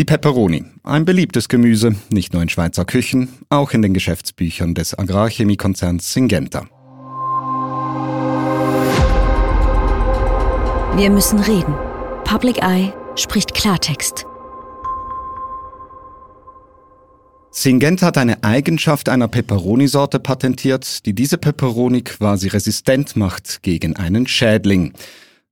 Die Peperoni, ein beliebtes Gemüse, nicht nur in Schweizer Küchen, auch in den Geschäftsbüchern des Agrarchemiekonzerns Syngenta. Wir müssen reden. Public Eye spricht Klartext. Syngenta hat eine Eigenschaft einer Peperoni-Sorte patentiert, die diese Peperoni quasi resistent macht gegen einen Schädling.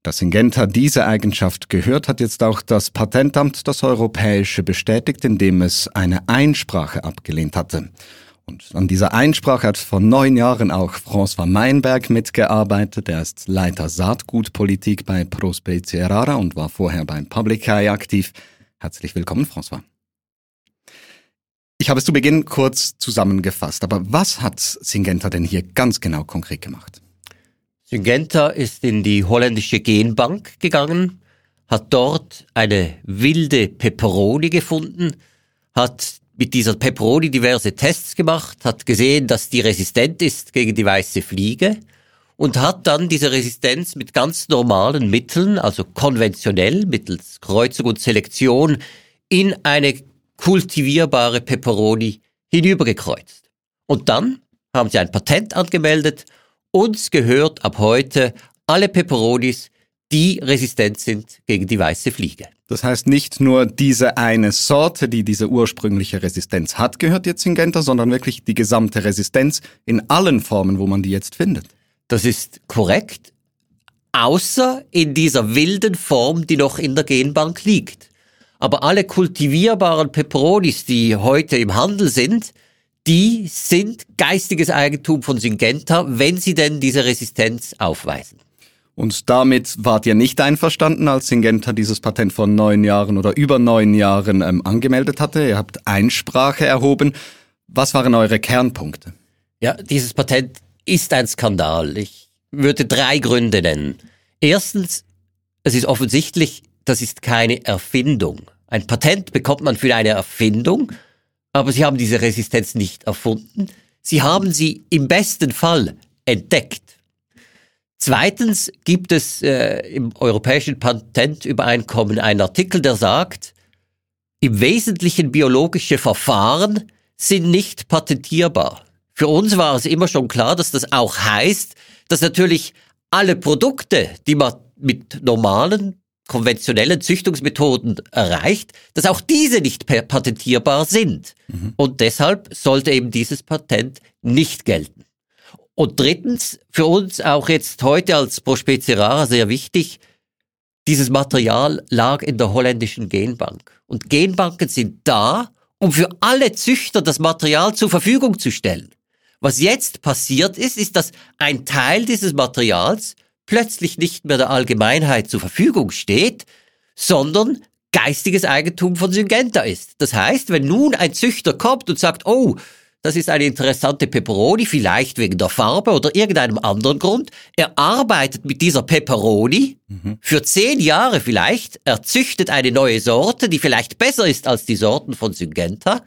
Dass Syngenta diese Eigenschaft gehört, hat jetzt auch das Patentamt, das Europäische, bestätigt, indem es eine Einsprache abgelehnt hatte. Und an dieser Einsprache hat vor neun Jahren auch François Meinberg mitgearbeitet. Er ist Leiter Saatgutpolitik bei Prospecie Rara und war vorher beim Public Eye aktiv. Herzlich willkommen, François. Ich habe es zu Beginn kurz zusammengefasst, aber was hat Syngenta denn hier ganz genau konkret gemacht? Syngenta ist in die holländische Genbank gegangen, hat dort eine wilde Peperoni gefunden, hat mit dieser Peperoni diverse Tests gemacht, hat gesehen, dass die resistent ist gegen die weiße Fliege und hat dann diese Resistenz mit ganz normalen Mitteln, also konventionell mittels Kreuzung und Selektion, in eine kultivierbare Peperoni hinübergekreuzt. Und dann haben sie ein Patent angemeldet uns gehört ab heute alle Peperonis, die resistent sind gegen die weiße Fliege. Das heißt, nicht nur diese eine Sorte, die diese ursprüngliche Resistenz hat, gehört jetzt in Genta, sondern wirklich die gesamte Resistenz in allen Formen, wo man die jetzt findet. Das ist korrekt, außer in dieser wilden Form, die noch in der Genbank liegt. Aber alle kultivierbaren Peperonis, die heute im Handel sind, die sind geistiges Eigentum von Syngenta, wenn sie denn diese Resistenz aufweisen. Und damit wart ihr nicht einverstanden, als Syngenta dieses Patent vor neun Jahren oder über neun Jahren ähm, angemeldet hatte. Ihr habt Einsprache erhoben. Was waren eure Kernpunkte? Ja, dieses Patent ist ein Skandal. Ich würde drei Gründe nennen. Erstens, es ist offensichtlich, das ist keine Erfindung. Ein Patent bekommt man für eine Erfindung aber sie haben diese Resistenz nicht erfunden. Sie haben sie im besten Fall entdeckt. Zweitens gibt es äh, im Europäischen Patentübereinkommen einen Artikel, der sagt, im Wesentlichen biologische Verfahren sind nicht patentierbar. Für uns war es immer schon klar, dass das auch heißt, dass natürlich alle Produkte, die man mit normalen konventionellen Züchtungsmethoden erreicht, dass auch diese nicht patentierbar sind. Mhm. Und deshalb sollte eben dieses Patent nicht gelten. Und drittens, für uns auch jetzt heute als Prospecie rara sehr wichtig, dieses Material lag in der holländischen Genbank. Und Genbanken sind da, um für alle Züchter das Material zur Verfügung zu stellen. Was jetzt passiert ist, ist, dass ein Teil dieses Materials plötzlich nicht mehr der Allgemeinheit zur Verfügung steht, sondern geistiges Eigentum von Syngenta ist. Das heißt, wenn nun ein Züchter kommt und sagt, oh, das ist eine interessante Peperoni, vielleicht wegen der Farbe oder irgendeinem anderen Grund. Er arbeitet mit dieser Peperoni mhm. für zehn Jahre vielleicht. Er züchtet eine neue Sorte, die vielleicht besser ist als die Sorten von Syngenta.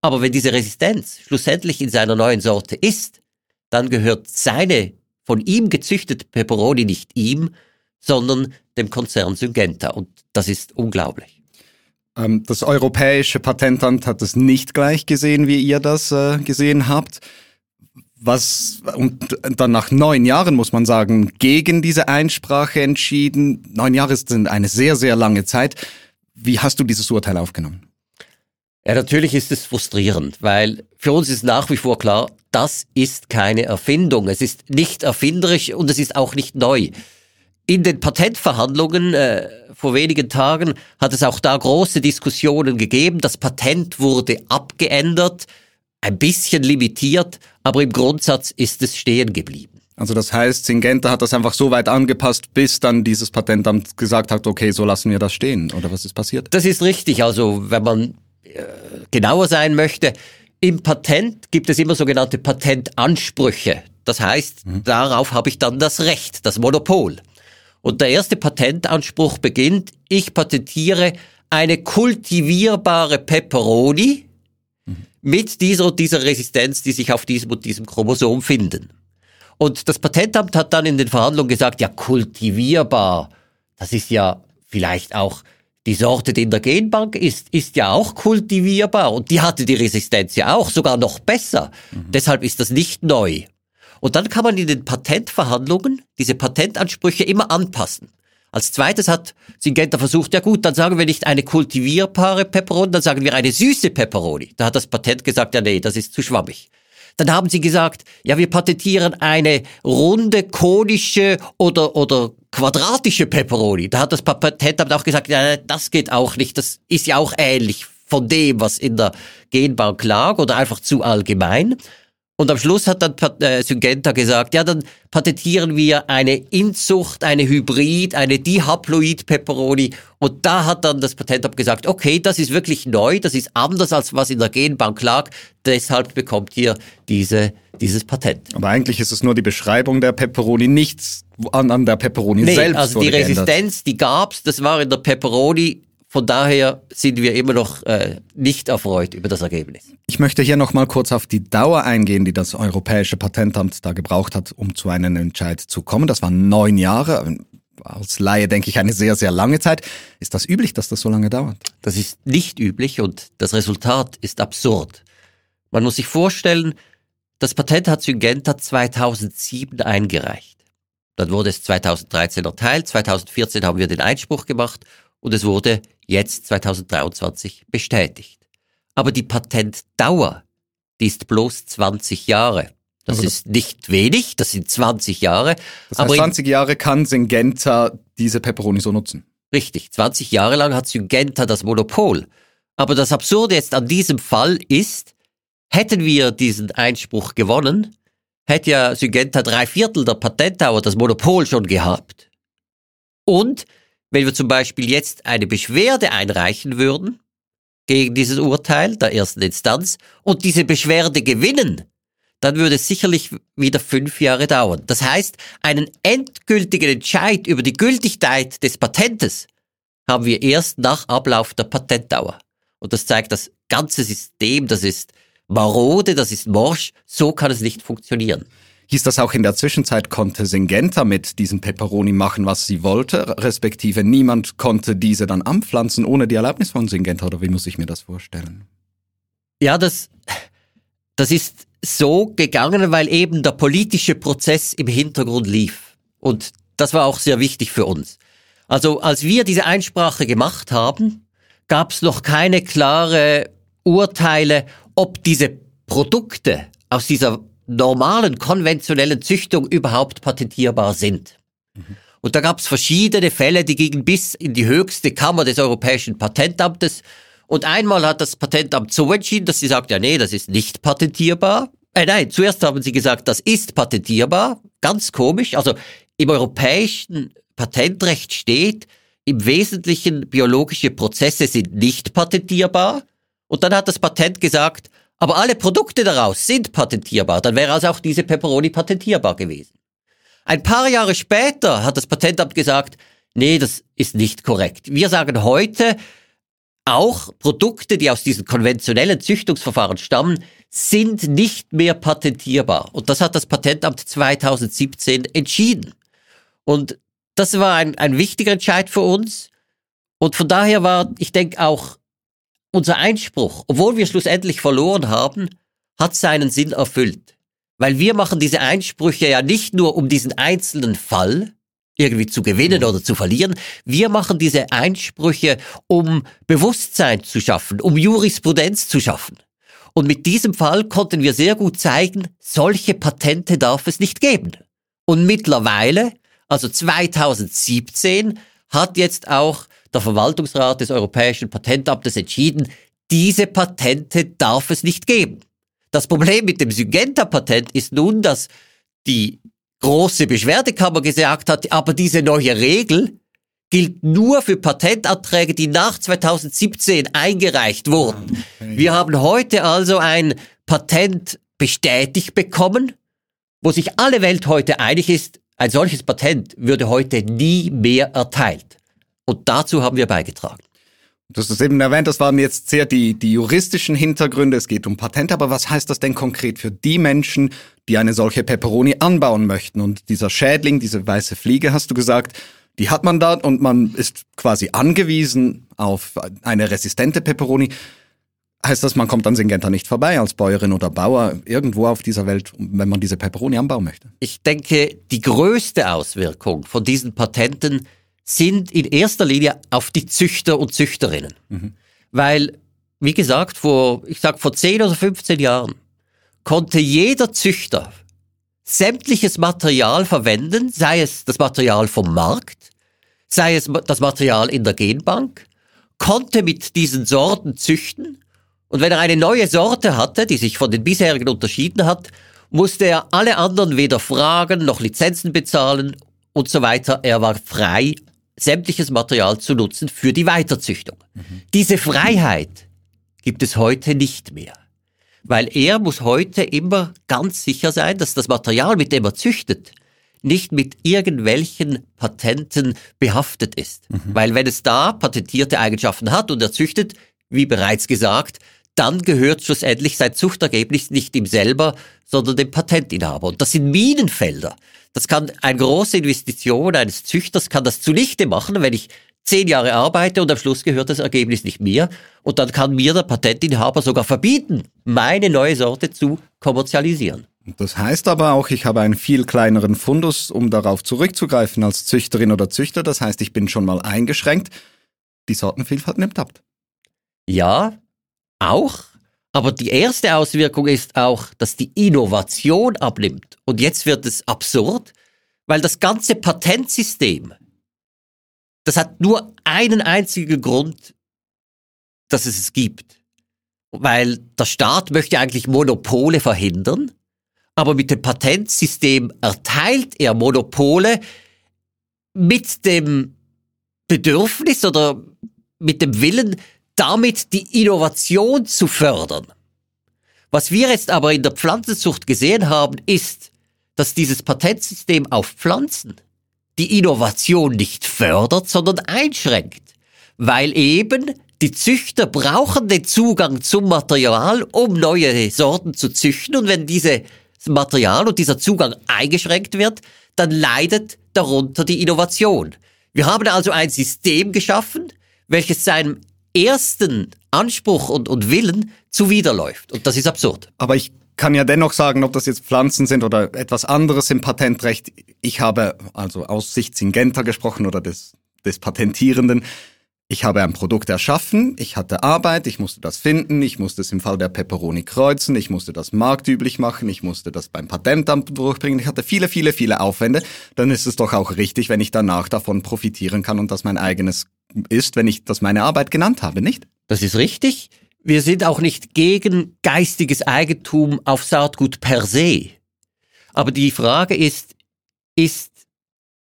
Aber wenn diese Resistenz schlussendlich in seiner neuen Sorte ist, dann gehört seine von ihm gezüchtete Peperoni nicht ihm, sondern dem Konzern Syngenta. Und das ist unglaublich. Ähm, das Europäische Patentamt hat es nicht gleich gesehen, wie ihr das äh, gesehen habt. Was, und dann nach neun Jahren muss man sagen, gegen diese Einsprache entschieden. Neun Jahre sind eine sehr, sehr lange Zeit. Wie hast du dieses Urteil aufgenommen? Ja, natürlich ist es frustrierend, weil für uns ist nach wie vor klar, das ist keine Erfindung. Es ist nicht erfinderisch und es ist auch nicht neu. In den Patentverhandlungen äh, vor wenigen Tagen hat es auch da große Diskussionen gegeben. Das Patent wurde abgeändert, ein bisschen limitiert, aber im Grundsatz ist es stehen geblieben. Also das heißt, Syngenta hat das einfach so weit angepasst, bis dann dieses Patentamt gesagt hat, okay, so lassen wir das stehen. Oder was ist passiert? Das ist richtig. Also wenn man genauer sein möchte, im Patent gibt es immer sogenannte Patentansprüche. Das heißt, mhm. darauf habe ich dann das Recht, das Monopol. Und der erste Patentanspruch beginnt, ich patentiere eine kultivierbare Peperoni mhm. mit dieser und dieser Resistenz, die sich auf diesem und diesem Chromosom finden. Und das Patentamt hat dann in den Verhandlungen gesagt, ja, kultivierbar, das ist ja vielleicht auch die Sorte, die in der Genbank ist, ist ja auch kultivierbar und die hatte die Resistenz ja auch, sogar noch besser. Mhm. Deshalb ist das nicht neu. Und dann kann man in den Patentverhandlungen diese Patentansprüche immer anpassen. Als zweites hat Syngenta versucht, ja gut, dann sagen wir nicht eine kultivierbare Peperoni, dann sagen wir eine süße Peperoni. Da hat das Patent gesagt, ja nee, das ist zu schwammig. Dann haben sie gesagt, ja, wir patentieren eine runde, konische oder, oder quadratische Peperoni. Da hat das Patentamt auch gesagt, ja, das geht auch nicht, das ist ja auch ähnlich von dem, was in der Genbank lag oder einfach zu allgemein. Und am Schluss hat dann äh, Syngenta gesagt, ja, dann patentieren wir eine Inzucht, eine Hybrid, eine Dihaploid-Peperoni. Und da hat dann das Patentamt gesagt, okay, das ist wirklich neu, das ist anders als was in der Genbank lag. Deshalb bekommt ihr diese, dieses Patent. Aber eigentlich ist es nur die Beschreibung der Peperoni, nichts an, an der Peperoni nee, selbst. Also die Resistenz, geändert. die gab's, das war in der Peperoni von daher sind wir immer noch äh, nicht erfreut über das Ergebnis. Ich möchte hier noch mal kurz auf die Dauer eingehen, die das Europäische Patentamt da gebraucht hat, um zu einem Entscheid zu kommen. Das waren neun Jahre. Als Laie denke ich eine sehr, sehr lange Zeit. Ist das üblich, dass das so lange dauert? Das ist nicht üblich und das Resultat ist absurd. Man muss sich vorstellen, das Patent hat Syngenta 2007 eingereicht. Dann wurde es 2013 erteilt, 2014 haben wir den Einspruch gemacht und es wurde jetzt 2023 bestätigt. Aber die Patentdauer, die ist bloß 20 Jahre. Das also ist nicht wenig, das sind 20 Jahre. Das heißt, aber 20 Jahre kann Syngenta diese Peperoni so nutzen. Richtig, 20 Jahre lang hat Syngenta das Monopol. Aber das Absurde jetzt an diesem Fall ist, hätten wir diesen Einspruch gewonnen, hätte ja Syngenta drei Viertel der Patentdauer das Monopol schon gehabt. Und wenn wir zum Beispiel jetzt eine Beschwerde einreichen würden gegen dieses Urteil der ersten Instanz und diese Beschwerde gewinnen, dann würde es sicherlich wieder fünf Jahre dauern. Das heißt, einen endgültigen Entscheid über die Gültigkeit des Patentes haben wir erst nach Ablauf der Patentdauer. Und das zeigt das ganze System, das ist marode, das ist morsch, so kann es nicht funktionieren. Hieß das auch in der Zwischenzeit, konnte Syngenta mit diesem Peperoni machen, was sie wollte, respektive niemand konnte diese dann anpflanzen ohne die Erlaubnis von Syngenta, oder wie muss ich mir das vorstellen? Ja, das, das ist so gegangen, weil eben der politische Prozess im Hintergrund lief. Und das war auch sehr wichtig für uns. Also als wir diese Einsprache gemacht haben, gab es noch keine klare Urteile, ob diese Produkte aus dieser normalen, konventionellen Züchtung überhaupt patentierbar sind. Mhm. Und da gab es verschiedene Fälle, die gingen bis in die höchste Kammer des Europäischen Patentamtes. Und einmal hat das Patentamt so entschieden, dass sie sagt, ja nee, das ist nicht patentierbar. Äh, nein, zuerst haben sie gesagt, das ist patentierbar. Ganz komisch. Also im europäischen Patentrecht steht, im Wesentlichen biologische Prozesse sind nicht patentierbar. Und dann hat das Patent gesagt, aber alle Produkte daraus sind patentierbar, dann wäre also auch diese Peperoni patentierbar gewesen. Ein paar Jahre später hat das Patentamt gesagt, nee, das ist nicht korrekt. Wir sagen heute, auch Produkte, die aus diesen konventionellen Züchtungsverfahren stammen, sind nicht mehr patentierbar. Und das hat das Patentamt 2017 entschieden. Und das war ein, ein wichtiger Entscheid für uns. Und von daher war, ich denke, auch unser Einspruch, obwohl wir schlussendlich verloren haben, hat seinen Sinn erfüllt. Weil wir machen diese Einsprüche ja nicht nur um diesen einzelnen Fall irgendwie zu gewinnen oder zu verlieren. Wir machen diese Einsprüche, um Bewusstsein zu schaffen, um Jurisprudenz zu schaffen. Und mit diesem Fall konnten wir sehr gut zeigen, solche Patente darf es nicht geben. Und mittlerweile, also 2017, hat jetzt auch der Verwaltungsrat des Europäischen Patentamtes entschieden, diese Patente darf es nicht geben. Das Problem mit dem Syngenta-Patent ist nun, dass die große Beschwerdekammer gesagt hat, aber diese neue Regel gilt nur für Patentanträge, die nach 2017 eingereicht wurden. Okay. Wir haben heute also ein Patent bestätigt bekommen, wo sich alle Welt heute einig ist, ein solches Patent würde heute nie mehr erteilt. Und dazu haben wir beigetragen. Du hast es eben erwähnt, das waren jetzt sehr die, die juristischen Hintergründe. Es geht um Patente, aber was heißt das denn konkret für die Menschen, die eine solche Peperoni anbauen möchten? Und dieser Schädling, diese weiße Fliege, hast du gesagt, Die hat man da und man ist quasi angewiesen auf eine resistente Peperoni. Heißt das, man kommt an Syngenta nicht vorbei als Bäuerin oder Bauer irgendwo auf dieser Welt, wenn man diese Peperoni anbauen möchte? Ich denke, die größte Auswirkung von diesen Patenten sind in erster Linie auf die Züchter und Züchterinnen. Mhm. Weil, wie gesagt, vor, ich sag, vor 10 oder 15 Jahren konnte jeder Züchter sämtliches Material verwenden, sei es das Material vom Markt, sei es das Material in der Genbank, konnte mit diesen Sorten züchten und wenn er eine neue Sorte hatte, die sich von den bisherigen unterschieden hat, musste er alle anderen weder fragen noch Lizenzen bezahlen und so weiter. Er war frei, sämtliches Material zu nutzen für die Weiterzüchtung. Mhm. Diese Freiheit gibt es heute nicht mehr. Weil er muss heute immer ganz sicher sein, dass das Material, mit dem er züchtet, nicht mit irgendwelchen Patenten behaftet ist. Mhm. Weil wenn es da patentierte Eigenschaften hat und er züchtet, wie bereits gesagt, dann gehört schlussendlich sein Zuchtergebnis nicht ihm selber, sondern dem Patentinhaber. Und das sind Minenfelder. Das kann eine große Investition eines Züchters kann das zunichte machen, wenn ich zehn Jahre arbeite und am Schluss gehört das Ergebnis nicht mir. Und dann kann mir der Patentinhaber sogar verbieten, meine neue Sorte zu kommerzialisieren. Das heißt aber auch, ich habe einen viel kleineren Fundus, um darauf zurückzugreifen als Züchterin oder Züchter. Das heißt, ich bin schon mal eingeschränkt. Die Sortenvielfalt nimmt ab. Ja, auch. Aber die erste Auswirkung ist auch, dass die Innovation abnimmt. Und jetzt wird es absurd, weil das ganze Patentsystem, das hat nur einen einzigen Grund, dass es es gibt. Weil der Staat möchte eigentlich Monopole verhindern, aber mit dem Patentsystem erteilt er Monopole mit dem Bedürfnis oder mit dem Willen, damit die Innovation zu fördern. Was wir jetzt aber in der Pflanzenzucht gesehen haben, ist, dass dieses Patentsystem auf Pflanzen die Innovation nicht fördert, sondern einschränkt, weil eben die Züchter brauchen den Zugang zum Material, um neue Sorten zu züchten und wenn dieses Material und dieser Zugang eingeschränkt wird, dann leidet darunter die Innovation. Wir haben also ein System geschaffen, welches seinem ersten Anspruch und, und Willen zuwiderläuft. Und das ist absurd. Aber ich kann ja dennoch sagen, ob das jetzt Pflanzen sind oder etwas anderes im Patentrecht. Ich habe also aus Sicht Syngenta gesprochen oder des, des Patentierenden. Ich habe ein Produkt erschaffen, ich hatte Arbeit, ich musste das finden, ich musste es im Fall der Peperoni kreuzen, ich musste das marktüblich machen, ich musste das beim Patentamt durchbringen, ich hatte viele, viele, viele Aufwände. Dann ist es doch auch richtig, wenn ich danach davon profitieren kann und das mein eigenes ist, wenn ich das meine Arbeit genannt habe, nicht? Das ist richtig. Wir sind auch nicht gegen geistiges Eigentum auf Saatgut per se. Aber die Frage ist, ist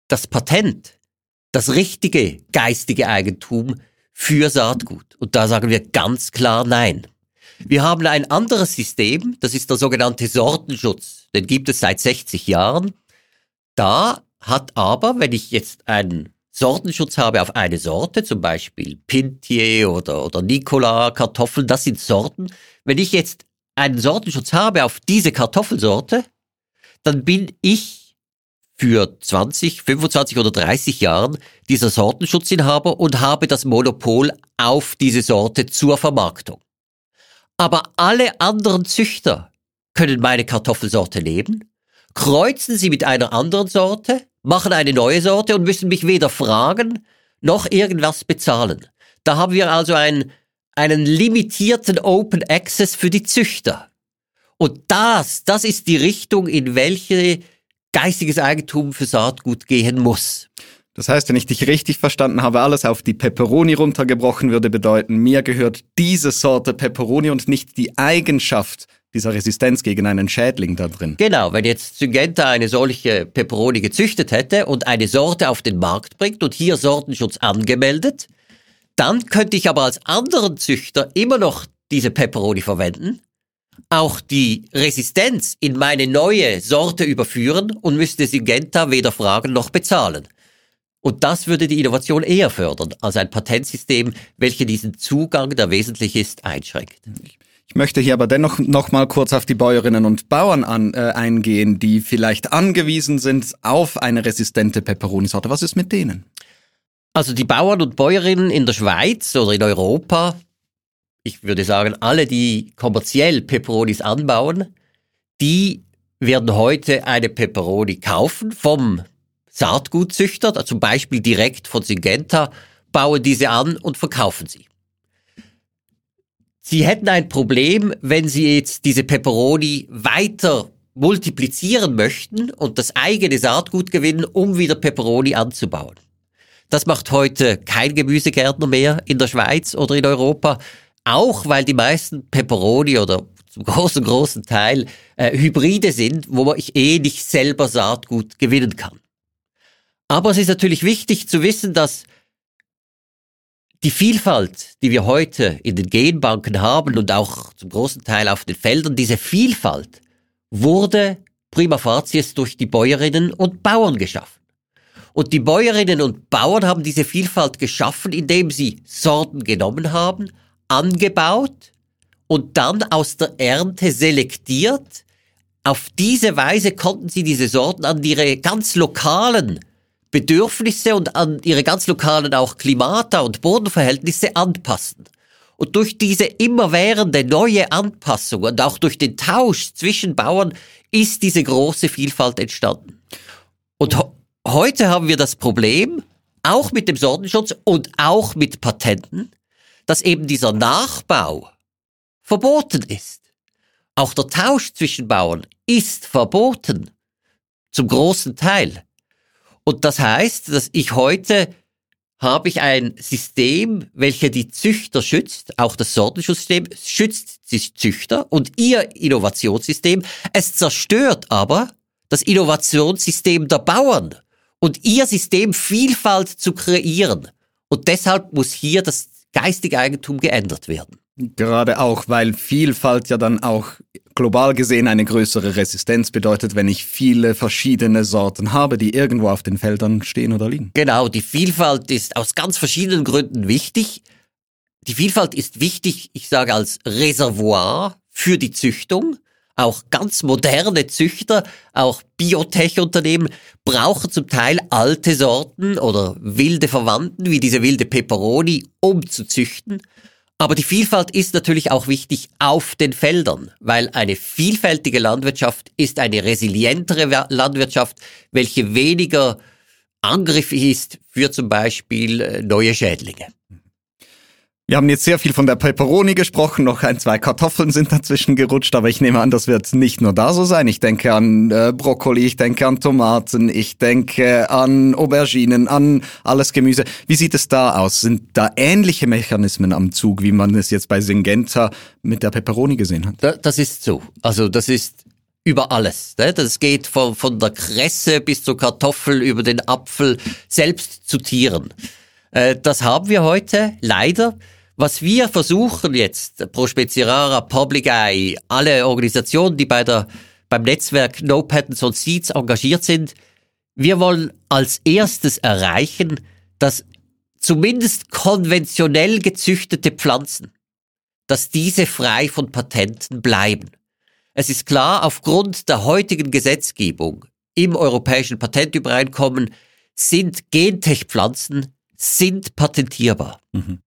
das Patent das richtige geistige Eigentum für Saatgut? Und da sagen wir ganz klar nein. Wir haben ein anderes System, das ist der sogenannte Sortenschutz. Den gibt es seit 60 Jahren. Da hat aber, wenn ich jetzt einen Sortenschutz habe auf eine Sorte, zum Beispiel Pintier oder, oder Nicola Kartoffeln, das sind Sorten. Wenn ich jetzt einen Sortenschutz habe auf diese Kartoffelsorte, dann bin ich für 20, 25 oder 30 Jahren dieser Sortenschutzinhaber und habe das Monopol auf diese Sorte zur Vermarktung. Aber alle anderen Züchter können meine Kartoffelsorte nehmen, kreuzen sie mit einer anderen Sorte, machen eine neue Sorte und müssen mich weder fragen noch irgendwas bezahlen. Da haben wir also einen, einen limitierten Open Access für die Züchter. Und das, das ist die Richtung, in welche geistiges Eigentum für Saatgut gehen muss. Das heißt, wenn ich dich richtig verstanden habe, alles auf die Peperoni runtergebrochen würde bedeuten, mir gehört diese Sorte Peperoni und nicht die Eigenschaft dieser Resistenz gegen einen Schädling da drin. Genau, wenn jetzt Syngenta eine solche Peperoni gezüchtet hätte und eine Sorte auf den Markt bringt und hier Sortenschutz angemeldet, dann könnte ich aber als anderen Züchter immer noch diese Peperoni verwenden, auch die Resistenz in meine neue Sorte überführen und müsste Syngenta weder fragen noch bezahlen. Und das würde die Innovation eher fördern als ein Patentsystem, welches diesen Zugang, der wesentlich ist, einschränkt. Ich möchte hier aber dennoch noch mal kurz auf die Bäuerinnen und Bauern an, äh, eingehen, die vielleicht angewiesen sind auf eine resistente Peperoni-Sorte. Was ist mit denen? Also die Bauern und Bäuerinnen in der Schweiz oder in Europa, ich würde sagen, alle, die kommerziell Peperonis anbauen, die werden heute eine Peperoni kaufen vom Saatgutzüchter, zum Beispiel direkt von Syngenta, bauen diese an und verkaufen sie. Sie hätten ein Problem, wenn Sie jetzt diese Peperoni weiter multiplizieren möchten und das eigene Saatgut gewinnen, um wieder Peperoni anzubauen. Das macht heute kein Gemüsegärtner mehr in der Schweiz oder in Europa, auch weil die meisten Peperoni oder zum großen, großen Teil äh, Hybride sind, wo ich eh nicht selber Saatgut gewinnen kann. Aber es ist natürlich wichtig zu wissen, dass die Vielfalt, die wir heute in den Genbanken haben und auch zum großen Teil auf den Feldern, diese Vielfalt wurde prima facies durch die Bäuerinnen und Bauern geschaffen. Und die Bäuerinnen und Bauern haben diese Vielfalt geschaffen, indem sie Sorten genommen haben, angebaut und dann aus der Ernte selektiert. Auf diese Weise konnten sie diese Sorten an ihre ganz lokalen Bedürfnisse und an ihre ganz lokalen auch Klimata und Bodenverhältnisse anpassen. Und durch diese immerwährende neue Anpassung und auch durch den Tausch zwischen Bauern ist diese große Vielfalt entstanden. Und Heute haben wir das Problem, auch mit dem Sortenschutz und auch mit Patenten, dass eben dieser Nachbau verboten ist. Auch der Tausch zwischen Bauern ist verboten. Zum großen Teil. Und das heißt, dass ich heute habe ich ein System, welches die Züchter schützt, auch das Sortenschutzsystem schützt die Züchter und ihr Innovationssystem. Es zerstört aber das Innovationssystem der Bauern und ihr System Vielfalt zu kreieren. Und deshalb muss hier das geistige Eigentum geändert werden. Gerade auch, weil Vielfalt ja dann auch global gesehen eine größere Resistenz bedeutet, wenn ich viele verschiedene Sorten habe, die irgendwo auf den Feldern stehen oder liegen. Genau, die Vielfalt ist aus ganz verschiedenen Gründen wichtig. Die Vielfalt ist wichtig, ich sage als Reservoir für die Züchtung. Auch ganz moderne Züchter, auch Biotech-Unternehmen brauchen zum Teil alte Sorten oder wilde Verwandten wie diese wilde Peperoni, um zu züchten. Aber die Vielfalt ist natürlich auch wichtig auf den Feldern, weil eine vielfältige Landwirtschaft ist eine resilientere Landwirtschaft, welche weniger angriffig ist für zum Beispiel äh, neue Schädlinge. Wir haben jetzt sehr viel von der Peperoni gesprochen, noch ein, zwei Kartoffeln sind dazwischen gerutscht, aber ich nehme an, das wird nicht nur da so sein. Ich denke an äh, Brokkoli, ich denke an Tomaten, ich denke an Auberginen, an alles Gemüse. Wie sieht es da aus? Sind da ähnliche Mechanismen am Zug, wie man es jetzt bei Syngenta mit der Peperoni gesehen hat? Das ist so. Also das ist über alles. Ne? Das geht von, von der Kresse bis zur Kartoffel, über den Apfel, selbst zu Tieren. Äh, das haben wir heute leider. Was wir versuchen jetzt, Pro Speziarara, Public Eye, alle Organisationen, die bei der, beim Netzwerk No Patents on Seeds engagiert sind, wir wollen als erstes erreichen, dass zumindest konventionell gezüchtete Pflanzen, dass diese frei von Patenten bleiben. Es ist klar, aufgrund der heutigen Gesetzgebung im europäischen Patentübereinkommen sind Gentech-Pflanzen sind patentierbar. Mhm.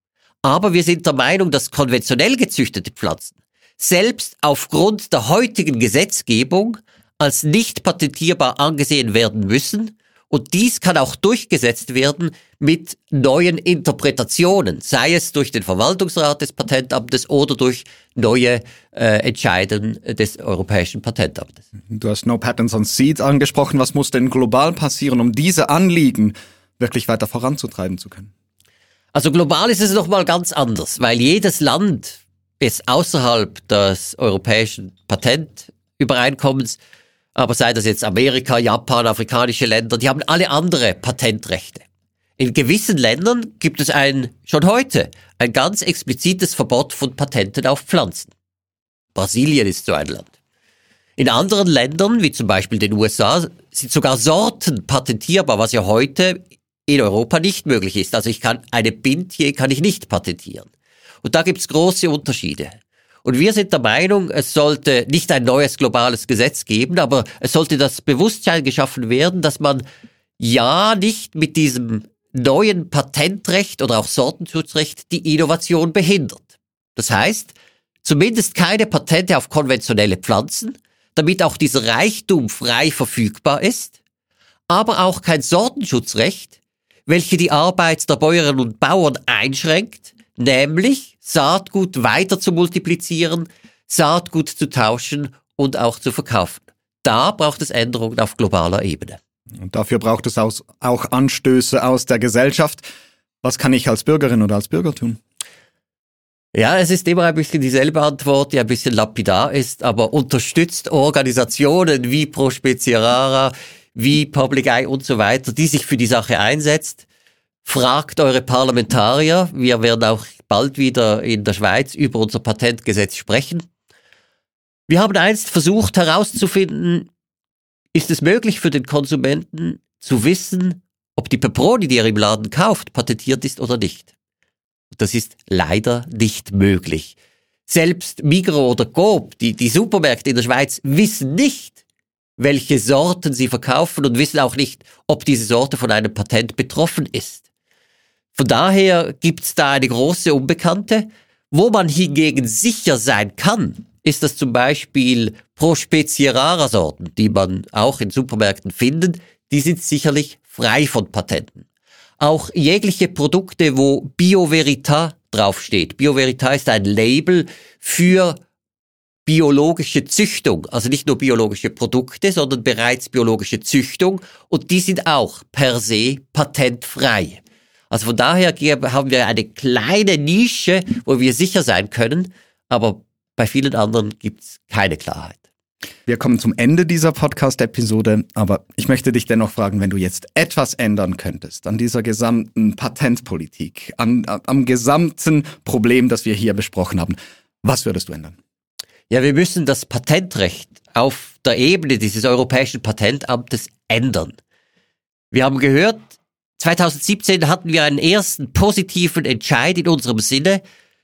Aber wir sind der Meinung, dass konventionell gezüchtete Pflanzen selbst aufgrund der heutigen Gesetzgebung als nicht patentierbar angesehen werden müssen. Und dies kann auch durchgesetzt werden mit neuen Interpretationen, sei es durch den Verwaltungsrat des Patentamtes oder durch neue äh, Entscheidungen des Europäischen Patentamtes. Du hast No Patents on Seeds angesprochen. Was muss denn global passieren, um diese Anliegen wirklich weiter voranzutreiben zu können? Also global ist es nochmal ganz anders, weil jedes Land ist außerhalb des europäischen Patentübereinkommens, aber sei das jetzt Amerika, Japan, afrikanische Länder, die haben alle andere Patentrechte. In gewissen Ländern gibt es ein, schon heute, ein ganz explizites Verbot von Patenten auf Pflanzen. Brasilien ist so ein Land. In anderen Ländern, wie zum Beispiel den USA, sind sogar Sorten patentierbar, was ja heute in Europa nicht möglich ist. Also ich kann eine Bindje kann ich nicht patentieren. Und da gibt es große Unterschiede. Und wir sind der Meinung, es sollte nicht ein neues globales Gesetz geben, aber es sollte das Bewusstsein geschaffen werden, dass man ja nicht mit diesem neuen Patentrecht oder auch Sortenschutzrecht die Innovation behindert. Das heißt, zumindest keine Patente auf konventionelle Pflanzen, damit auch dieser Reichtum frei verfügbar ist, aber auch kein Sortenschutzrecht, welche die Arbeit der Bäuerinnen und Bauern einschränkt, nämlich Saatgut weiter zu multiplizieren, Saatgut zu tauschen und auch zu verkaufen. Da braucht es Änderungen auf globaler Ebene. Und dafür braucht es auch Anstöße aus der Gesellschaft. Was kann ich als Bürgerin oder als Bürger tun? Ja, es ist immer ein bisschen dieselbe Antwort, die ein bisschen lapidar ist, aber unterstützt Organisationen wie Pro Rara, wie Public Eye und so weiter, die sich für die Sache einsetzt. Fragt eure Parlamentarier. Wir werden auch bald wieder in der Schweiz über unser Patentgesetz sprechen. Wir haben einst versucht herauszufinden, ist es möglich für den Konsumenten zu wissen, ob die Peperoni, die er im Laden kauft, patentiert ist oder nicht. Das ist leider nicht möglich. Selbst Migro oder Coop, die, die Supermärkte in der Schweiz, wissen nicht, welche Sorten sie verkaufen und wissen auch nicht, ob diese Sorte von einem Patent betroffen ist. Von daher gibt es da eine große Unbekannte. Wo man hingegen sicher sein kann, ist das zum Beispiel Pro Spezie Rara Sorten, die man auch in Supermärkten findet, die sind sicherlich frei von Patenten. Auch jegliche Produkte, wo Bio Verita draufsteht. Bio Verita ist ein Label für biologische Züchtung, also nicht nur biologische Produkte, sondern bereits biologische Züchtung und die sind auch per se patentfrei. Also von daher haben wir eine kleine Nische, wo wir sicher sein können, aber bei vielen anderen gibt es keine Klarheit. Wir kommen zum Ende dieser Podcast-Episode, aber ich möchte dich dennoch fragen, wenn du jetzt etwas ändern könntest an dieser gesamten Patentpolitik, an, am gesamten Problem, das wir hier besprochen haben, was würdest du ändern? Ja, wir müssen das Patentrecht auf der Ebene dieses Europäischen Patentamtes ändern. Wir haben gehört, 2017 hatten wir einen ersten positiven Entscheid in unserem Sinne,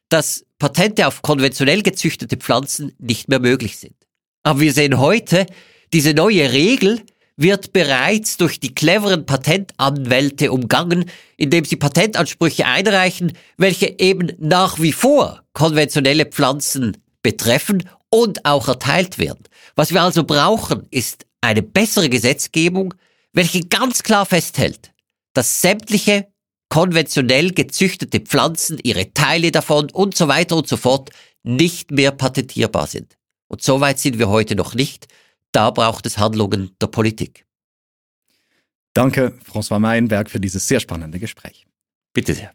dass Patente auf konventionell gezüchtete Pflanzen nicht mehr möglich sind. Aber wir sehen heute, diese neue Regel wird bereits durch die cleveren Patentanwälte umgangen, indem sie Patentansprüche einreichen, welche eben nach wie vor konventionelle Pflanzen betreffen und auch erteilt werden. Was wir also brauchen, ist eine bessere Gesetzgebung, welche ganz klar festhält, dass sämtliche konventionell gezüchtete Pflanzen, ihre Teile davon und so weiter und so fort nicht mehr patentierbar sind. Und so weit sind wir heute noch nicht. Da braucht es Handlungen der Politik. Danke, François Meinberg, für dieses sehr spannende Gespräch. Bitte sehr.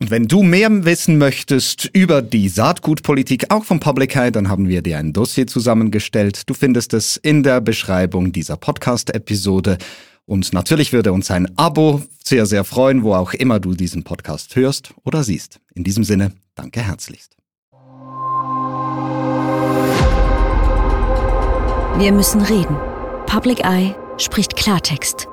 Und wenn du mehr wissen möchtest über die Saatgutpolitik, auch vom Public Eye, dann haben wir dir ein Dossier zusammengestellt. Du findest es in der Beschreibung dieser Podcast-Episode. Und natürlich würde uns ein Abo sehr, sehr freuen, wo auch immer du diesen Podcast hörst oder siehst. In diesem Sinne, danke herzlichst. Wir müssen reden. Public Eye spricht Klartext.